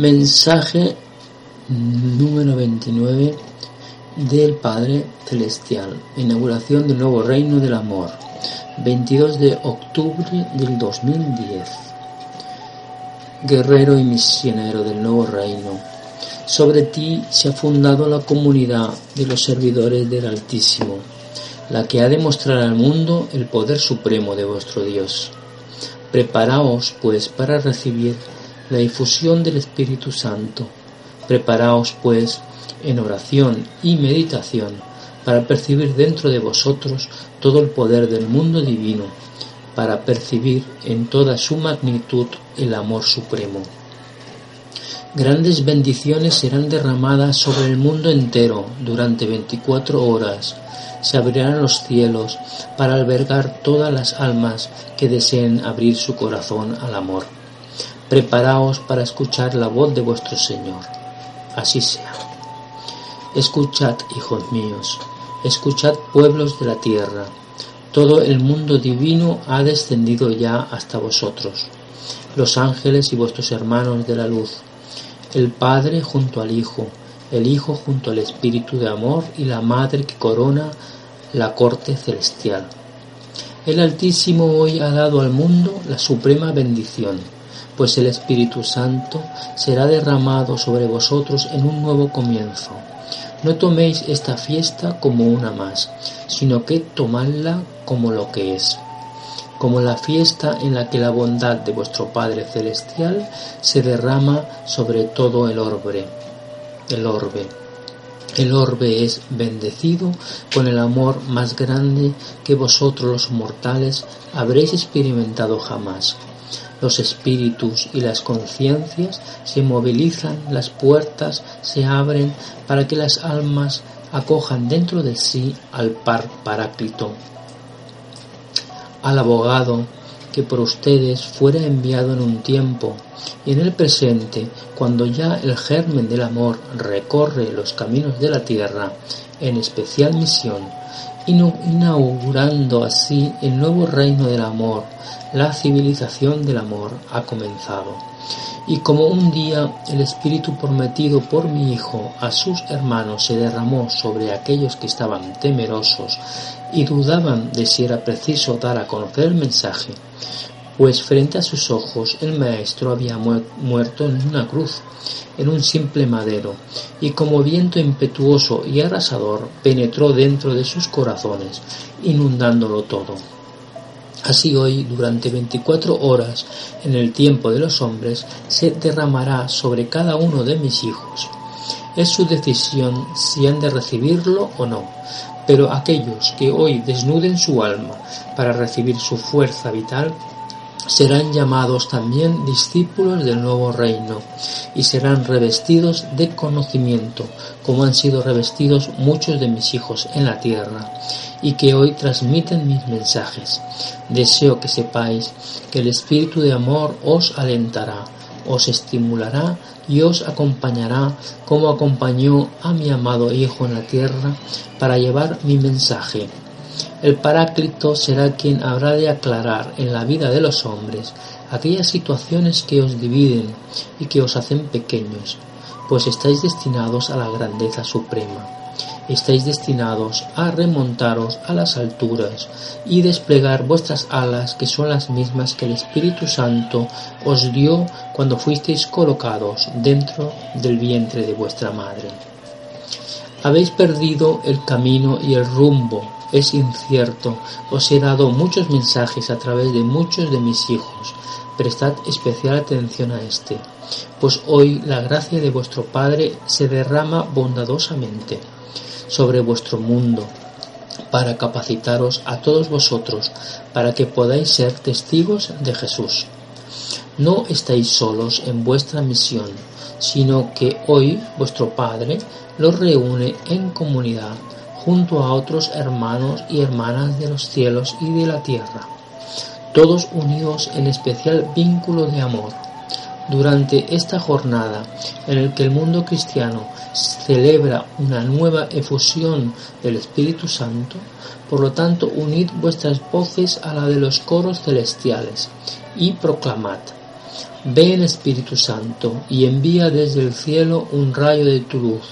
Mensaje número 29 del Padre Celestial. Inauguración del nuevo reino del amor. 22 de octubre del 2010. Guerrero y misionero del nuevo reino. Sobre ti se ha fundado la comunidad de los servidores del Altísimo, la que ha de mostrar al mundo el poder supremo de vuestro Dios. Preparaos, pues, para recibir la difusión del Espíritu Santo. Preparaos, pues, en oración y meditación para percibir dentro de vosotros todo el poder del mundo divino, para percibir en toda su magnitud el amor supremo. Grandes bendiciones serán derramadas sobre el mundo entero durante 24 horas. Se abrirán los cielos para albergar todas las almas que deseen abrir su corazón al amor. Preparaos para escuchar la voz de vuestro Señor. Así sea. Escuchad, hijos míos, escuchad pueblos de la tierra. Todo el mundo divino ha descendido ya hasta vosotros, los ángeles y vuestros hermanos de la luz, el Padre junto al Hijo, el Hijo junto al Espíritu de amor y la Madre que corona la corte celestial. El Altísimo hoy ha dado al mundo la suprema bendición pues el Espíritu Santo será derramado sobre vosotros en un nuevo comienzo. No toméis esta fiesta como una más, sino que tomadla como lo que es, como la fiesta en la que la bondad de vuestro Padre Celestial se derrama sobre todo el orbe. El orbe. El orbe es bendecido con el amor más grande que vosotros los mortales habréis experimentado jamás los espíritus y las conciencias se movilizan, las puertas se abren para que las almas acojan dentro de sí al par paráclito, al abogado que por ustedes fuera enviado en un tiempo y en el presente, cuando ya el germen del amor recorre los caminos de la tierra en especial misión, inaugurando así el nuevo reino del amor, la civilización del amor ha comenzado. Y como un día el Espíritu prometido por mi Hijo a sus hermanos se derramó sobre aquellos que estaban temerosos y dudaban de si era preciso dar a conocer el mensaje, pues frente a sus ojos el Maestro había muerto en una cruz, en un simple madero, y como viento impetuoso y arrasador penetró dentro de sus corazones, inundándolo todo. Así hoy, durante veinticuatro horas, en el tiempo de los hombres, se derramará sobre cada uno de mis hijos. Es su decisión si han de recibirlo o no, pero aquellos que hoy desnuden su alma para recibir su fuerza vital serán llamados también discípulos del nuevo reino y serán revestidos de conocimiento, como han sido revestidos muchos de mis hijos en la tierra y que hoy transmiten mis mensajes. Deseo que sepáis que el Espíritu de amor os alentará, os estimulará y os acompañará como acompañó a mi amado Hijo en la tierra para llevar mi mensaje el Paráclito será quien habrá de aclarar en la vida de los hombres aquellas situaciones que os dividen y que os hacen pequeños, pues estáis destinados a la grandeza suprema. Estáis destinados a remontaros a las alturas y desplegar vuestras alas, que son las mismas que el Espíritu Santo os dio cuando fuisteis colocados dentro del vientre de vuestra madre. Habéis perdido el camino y el rumbo es incierto. Os he dado muchos mensajes a través de muchos de mis hijos. Prestad especial atención a este, pues hoy la gracia de vuestro Padre se derrama bondadosamente sobre vuestro mundo para capacitaros a todos vosotros para que podáis ser testigos de Jesús. No estáis solos en vuestra misión, sino que hoy vuestro Padre los reúne en comunidad junto a otros hermanos y hermanas de los cielos y de la tierra, todos unidos en especial vínculo de amor. Durante esta jornada en la que el mundo cristiano celebra una nueva efusión del Espíritu Santo, por lo tanto unid vuestras voces a la de los coros celestiales y proclamad, ven Espíritu Santo y envía desde el cielo un rayo de tu luz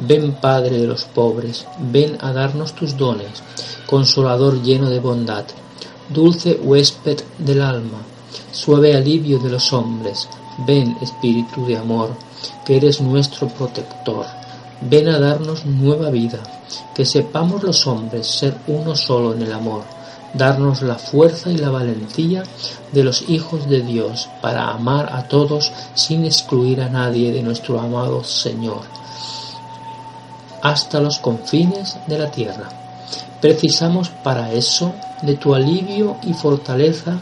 Ven Padre de los pobres, ven a darnos tus dones, consolador lleno de bondad, dulce huésped del alma, suave alivio de los hombres, ven Espíritu de amor, que eres nuestro protector, ven a darnos nueva vida, que sepamos los hombres ser uno solo en el amor, darnos la fuerza y la valentía de los hijos de Dios para amar a todos sin excluir a nadie de nuestro amado Señor hasta los confines de la tierra. Precisamos para eso de tu alivio y fortaleza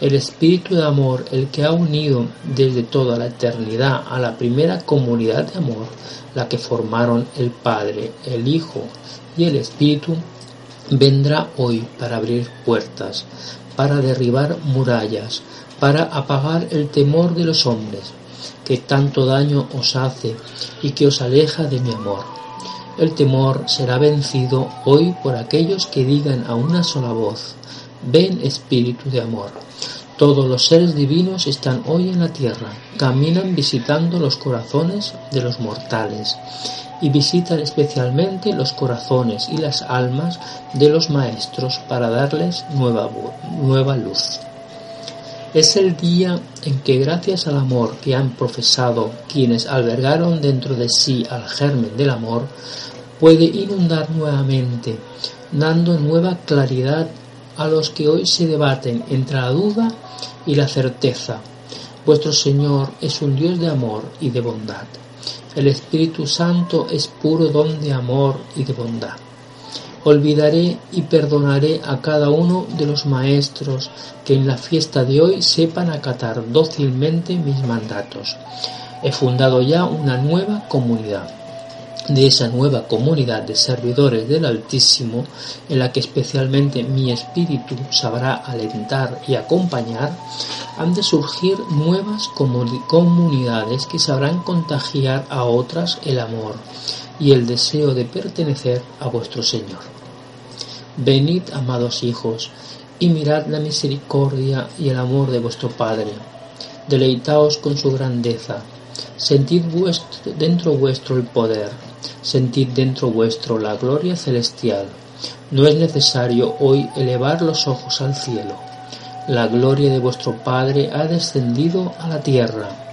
el espíritu de amor, el que ha unido desde toda la eternidad a la primera comunidad de amor, la que formaron el Padre, el Hijo y el Espíritu, vendrá hoy para abrir puertas, para derribar murallas, para apagar el temor de los hombres, que tanto daño os hace y que os aleja de mi amor el temor será vencido hoy por aquellos que digan a una sola voz, ven Espíritu de amor. Todos los seres divinos están hoy en la tierra, caminan visitando los corazones de los mortales y visitan especialmente los corazones y las almas de los maestros para darles nueva, nueva luz. Es el día en que gracias al amor que han profesado quienes albergaron dentro de sí al germen del amor, puede inundar nuevamente, dando nueva claridad a los que hoy se debaten entre la duda y la certeza. Vuestro Señor es un Dios de amor y de bondad. El Espíritu Santo es puro don de amor y de bondad. Olvidaré y perdonaré a cada uno de los maestros que en la fiesta de hoy sepan acatar dócilmente mis mandatos. He fundado ya una nueva comunidad de esa nueva comunidad de servidores del Altísimo, en la que especialmente mi espíritu sabrá alentar y acompañar, han de surgir nuevas comunidades que sabrán contagiar a otras el amor y el deseo de pertenecer a vuestro Señor. Venid, amados hijos, y mirad la misericordia y el amor de vuestro Padre. Deleitaos con su grandeza, sentid dentro vuestro el poder Sentid dentro vuestro la gloria celestial. No es necesario hoy elevar los ojos al cielo. La gloria de vuestro Padre ha descendido a la tierra.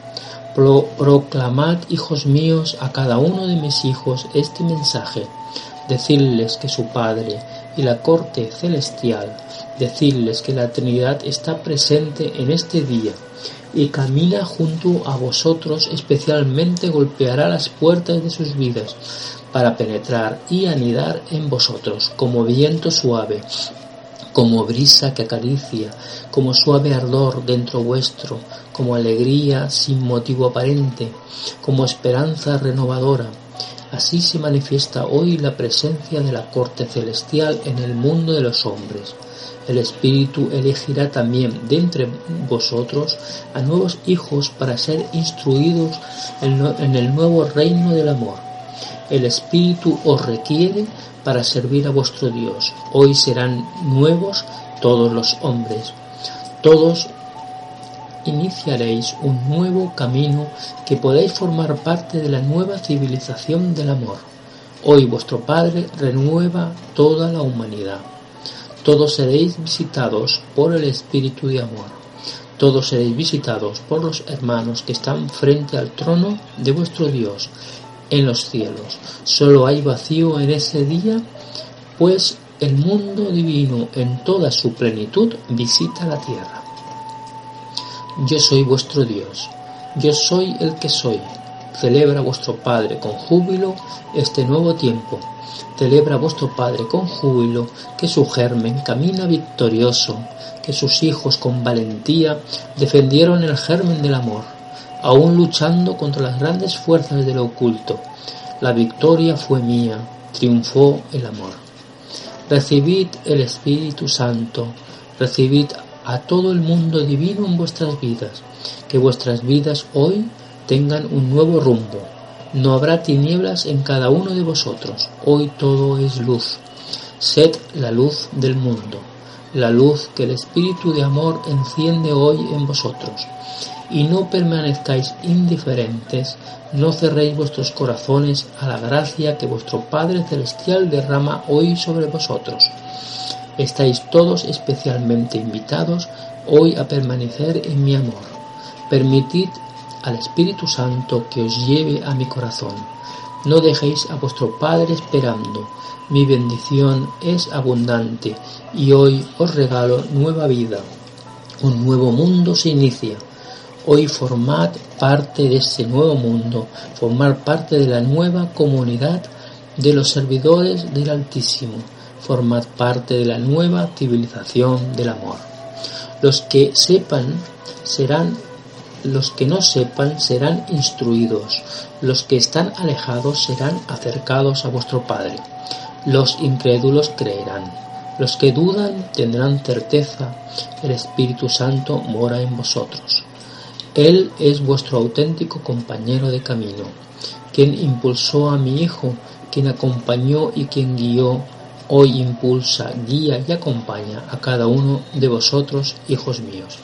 Proclamad, hijos míos, a cada uno de mis hijos este mensaje. Decidles que su Padre y la corte celestial, decidles que la Trinidad está presente en este día y camina junto a vosotros, especialmente golpeará las puertas de sus vidas para penetrar y anidar en vosotros como viento suave, como brisa que acaricia, como suave ardor dentro vuestro, como alegría sin motivo aparente, como esperanza renovadora. Así se manifiesta hoy la presencia de la corte celestial en el mundo de los hombres. El Espíritu elegirá también de entre vosotros a nuevos hijos para ser instruidos en el nuevo reino del amor. El Espíritu os requiere para servir a vuestro Dios. Hoy serán nuevos todos los hombres. Todos iniciaréis un nuevo camino que podáis formar parte de la nueva civilización del amor. Hoy vuestro Padre renueva toda la humanidad. Todos seréis visitados por el Espíritu de amor. Todos seréis visitados por los hermanos que están frente al trono de vuestro Dios en los cielos. Solo hay vacío en ese día, pues el mundo divino en toda su plenitud visita la tierra. Yo soy vuestro Dios, yo soy el que soy. celebra vuestro Padre con júbilo este nuevo tiempo. Celebra vuestro Padre con júbilo que su germen camina victorioso, que sus hijos con valentía defendieron el germen del amor, aún luchando contra las grandes fuerzas de lo oculto. La victoria fue mía, triunfó el amor. Recibid el Espíritu Santo, recibid a todo el mundo divino en vuestras vidas, que vuestras vidas hoy tengan un nuevo rumbo. No habrá tinieblas en cada uno de vosotros, hoy todo es luz. Sed la luz del mundo, la luz que el Espíritu de amor enciende hoy en vosotros. Y no permanezcáis indiferentes, no cerréis vuestros corazones a la gracia que vuestro Padre Celestial derrama hoy sobre vosotros Estáis todos especialmente invitados hoy a permanecer en mi amor. Permitid al Espíritu Santo que os lleve a mi corazón. No dejéis a vuestro Padre esperando. Mi bendición es abundante y hoy os regalo nueva vida. Un nuevo mundo se inicia. Hoy formad parte de este nuevo mundo, formar parte de la nueva comunidad de los servidores del Altísimo formad parte de la nueva civilización del amor. Los que sepan serán los que no sepan serán instruidos, los que están alejados serán acercados a vuestro Padre, los incrédulos creerán, los que dudan tendrán certeza, el Espíritu Santo mora en vosotros. Él es vuestro auténtico compañero de camino, quien impulsó a mi Hijo, quien acompañó y quien guió. Hoy impulsa, guía y acompaña a cada uno de vosotros, hijos míos.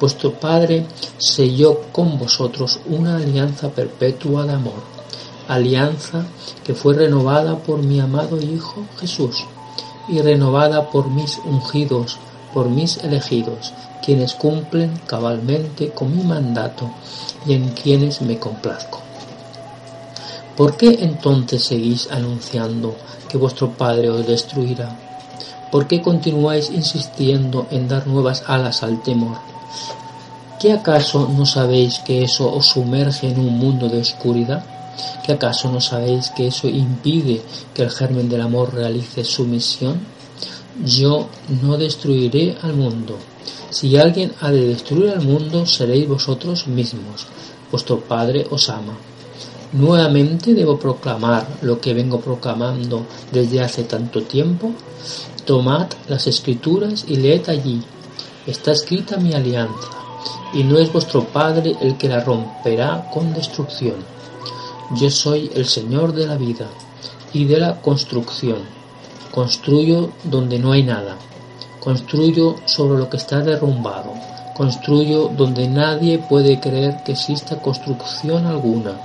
Vuestro Padre selló con vosotros una alianza perpetua de amor, alianza que fue renovada por mi amado Hijo Jesús y renovada por mis ungidos, por mis elegidos, quienes cumplen cabalmente con mi mandato y en quienes me complazco. ¿Por qué entonces seguís anunciando que vuestro Padre os destruirá? ¿Por qué continuáis insistiendo en dar nuevas alas al temor? ¿Qué acaso no sabéis que eso os sumerge en un mundo de oscuridad? ¿Qué acaso no sabéis que eso impide que el germen del amor realice su misión? Yo no destruiré al mundo. Si alguien ha de destruir al mundo, seréis vosotros mismos. Vuestro Padre os ama. Nuevamente debo proclamar lo que vengo proclamando desde hace tanto tiempo. Tomad las escrituras y leed allí. Está escrita mi alianza, y no es vuestro Padre el que la romperá con destrucción. Yo soy el Señor de la vida y de la construcción. Construyo donde no hay nada. Construyo sobre lo que está derrumbado. Construyo donde nadie puede creer que exista construcción alguna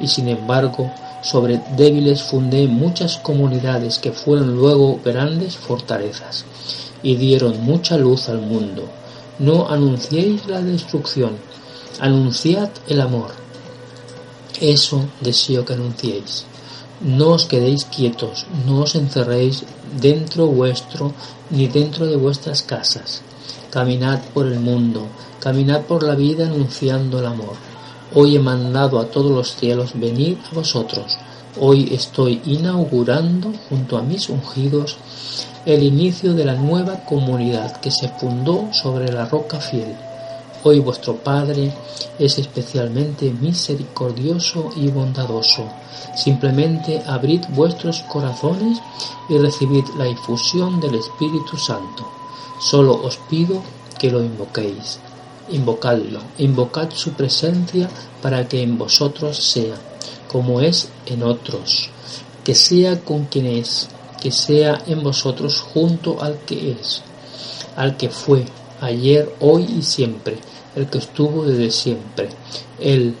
y sin embargo sobre débiles fundé muchas comunidades que fueron luego grandes fortalezas y dieron mucha luz al mundo. No anunciéis la destrucción, anunciad el amor. Eso deseo que anunciéis. No os quedéis quietos, no os encerréis dentro vuestro ni dentro de vuestras casas. Caminad por el mundo, caminad por la vida anunciando el amor Hoy he mandado a todos los cielos venir a vosotros. Hoy estoy inaugurando junto a mis ungidos el inicio de la nueva comunidad que se fundó sobre la roca fiel. Hoy vuestro Padre es especialmente misericordioso y bondadoso. Simplemente abrid vuestros corazones y recibid la infusión del Espíritu Santo. Solo os pido que lo invoquéis invocadlo, invocad su presencia para que en vosotros sea, como es en otros, que sea con quien es, que sea en vosotros junto al que es, al que fue, ayer, hoy y siempre, el que estuvo desde siempre, el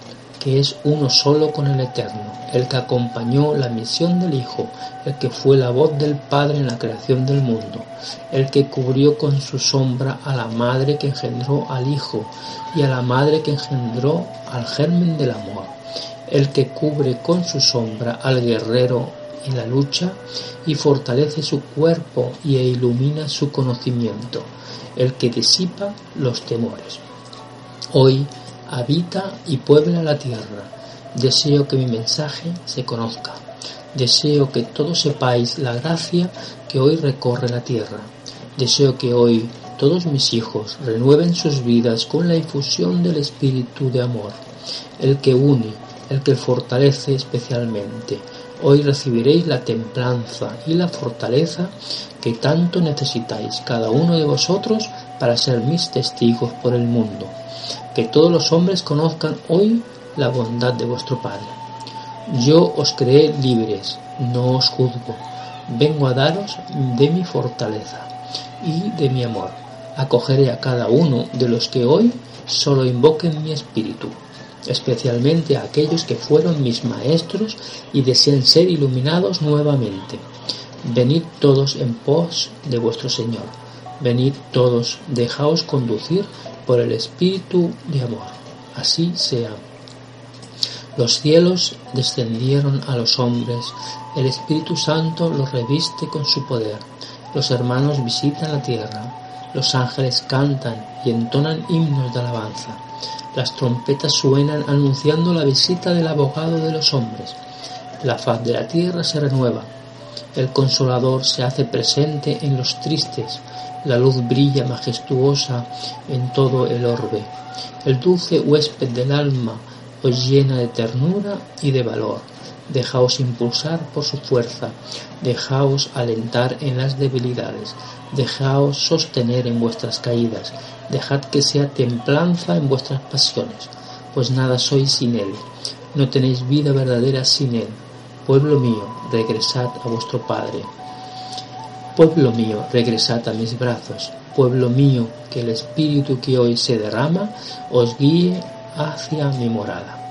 que es uno solo con el Eterno, el que acompañó la misión del Hijo, el que fue la voz del Padre en la creación del mundo, el que cubrió con su sombra a la madre que engendró al Hijo y a la madre que engendró al germen del amor, el que cubre con su sombra al guerrero en la lucha y fortalece su cuerpo y e ilumina su conocimiento, el que disipa los temores. Hoy habita y puebla la tierra, Deseo que mi mensaje se conozca. Deseo que todos sepáis la gracia que hoy recorre la tierra. Deseo que hoy todos mis hijos renueven sus vidas con la infusión del espíritu de amor, el que une, el que fortalece especialmente. Hoy recibiréis la templanza y la fortaleza que tanto necesitáis cada uno de vosotros para ser mis testigos por el mundo. Que todos los hombres conozcan hoy la bondad de vuestro Padre. Yo os creé libres, no os juzgo. Vengo a daros de mi fortaleza y de mi amor. Acogeré a cada uno de los que hoy solo invoquen mi espíritu, especialmente a aquellos que fueron mis maestros y desean ser iluminados nuevamente. Venid todos en pos de vuestro Señor. Venid todos, dejaos conducir por el Espíritu de amor. Así sea. Los cielos descendieron a los hombres, el Espíritu Santo los reviste con su poder. Los hermanos visitan la tierra, los ángeles cantan y entonan himnos de alabanza. Las trompetas suenan anunciando la visita del abogado de los hombres. La faz de la tierra se renueva, el consolador se hace presente en los tristes, la luz brilla majestuosa en todo el orbe. El dulce huésped del alma os llena de ternura y de valor. Dejaos impulsar por su fuerza, dejaos alentar en las debilidades, dejaos sostener en vuestras caídas, dejad que sea templanza en vuestras pasiones, pues nada sois sin él, no tenéis vida verdadera sin él Pueblo mío, regresad a vuestro Padre. Pueblo mío, regresad a mis brazos. Pueblo mío, que el Espíritu que hoy se derrama os guíe hacia mi morada.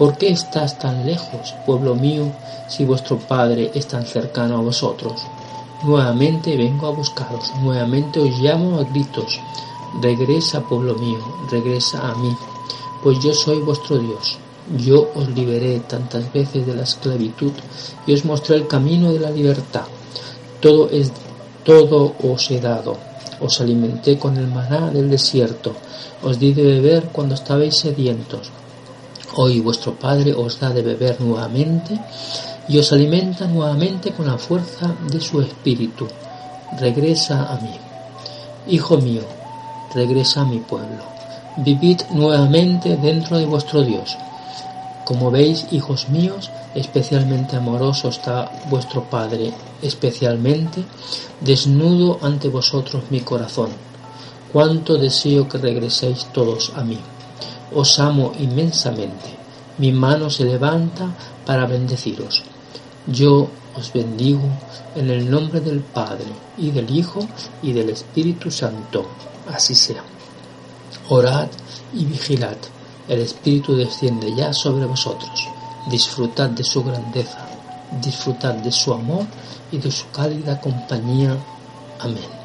¿Por qué estás tan lejos, pueblo mío, si vuestro Padre es tan cercano a vosotros? Nuevamente vengo a buscaros, nuevamente os llamo a gritos. Regresa, pueblo mío, regresa a mí, pues yo soy vuestro Dios. Yo os liberé tantas veces de la esclavitud y os mostré el camino de la libertad. Todo es todo os he dado. Os alimenté con el maná del desierto. Os di de beber cuando estabais sedientos. Hoy vuestro Padre os da de beber nuevamente y os alimenta nuevamente con la fuerza de su espíritu. Regresa a mí. Hijo mío, regresa a mi pueblo. Vivid nuevamente dentro de vuestro Dios como veis, hijos míos, especialmente amoroso está vuestro Padre, especialmente desnudo ante vosotros mi corazón. Cuánto deseo que regreséis todos a mí. Os amo inmensamente. Mi mano se levanta para bendeciros. Yo os bendigo en el nombre del Padre y del Hijo y del Espíritu Santo. Así sea. Orad y vigilad el Espíritu desciende ya sobre vosotros. Disfrutad de su grandeza, disfrutad de su amor y de su cálida compañía. Amén.